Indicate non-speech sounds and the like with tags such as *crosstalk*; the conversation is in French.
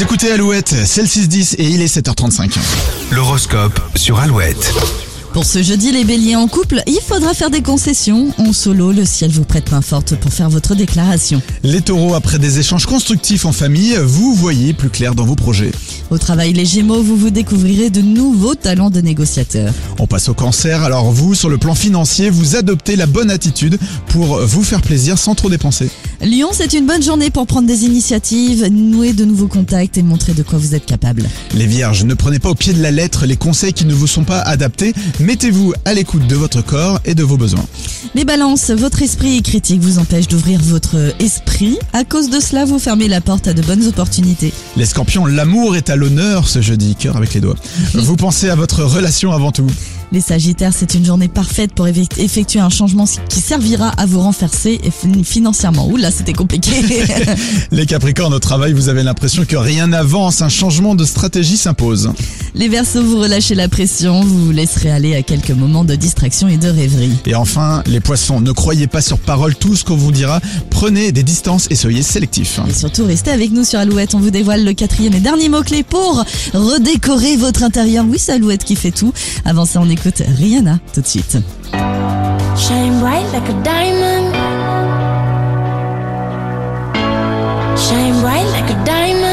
Écoutez Alouette, c'est le 6-10 et il est 7h35. L'horoscope sur Alouette. Pour ce jeudi, les béliers en couple, il faudra faire des concessions. En solo, le ciel vous prête main forte pour faire votre déclaration. Les taureaux, après des échanges constructifs en famille, vous voyez plus clair dans vos projets. Au travail, les gémeaux, vous vous découvrirez de nouveaux talents de négociateur. On passe au cancer, alors vous, sur le plan financier, vous adoptez la bonne attitude pour vous faire plaisir sans trop dépenser. Lyon, c'est une bonne journée pour prendre des initiatives, nouer de nouveaux contacts et montrer de quoi vous êtes capable. Les vierges, ne prenez pas au pied de la lettre les conseils qui ne vous sont pas adaptés, mettez-vous à l'écoute de votre corps et de vos besoins. Les balances, votre esprit critique vous empêche d'ouvrir votre esprit. À cause de cela, vous fermez la porte à de bonnes opportunités. Les scorpions, l'amour est à l'honneur ce jeudi, cœur avec les doigts. Vous pensez à votre relation avant tout. Les sagittaires, c'est une journée parfaite pour effectuer un changement qui servira à vous renforcer financièrement. Ouh là, c'était compliqué. *laughs* Les capricornes, au travail, vous avez l'impression que rien n'avance, un changement de stratégie s'impose. Les versos, vous relâchez la pression, vous vous laisserez aller à quelques moments de distraction et de rêverie. Et enfin, les poissons, ne croyez pas sur parole tout ce qu'on vous dira. Prenez des distances et soyez sélectifs. Et surtout, restez avec nous sur Alouette. On vous dévoile le quatrième et dernier mot-clé pour redécorer votre intérieur. Oui, c'est Alouette qui fait tout. Avant ça, on écoute Rihanna tout de suite. Shine bright like a diamond. Shine bright like a diamond.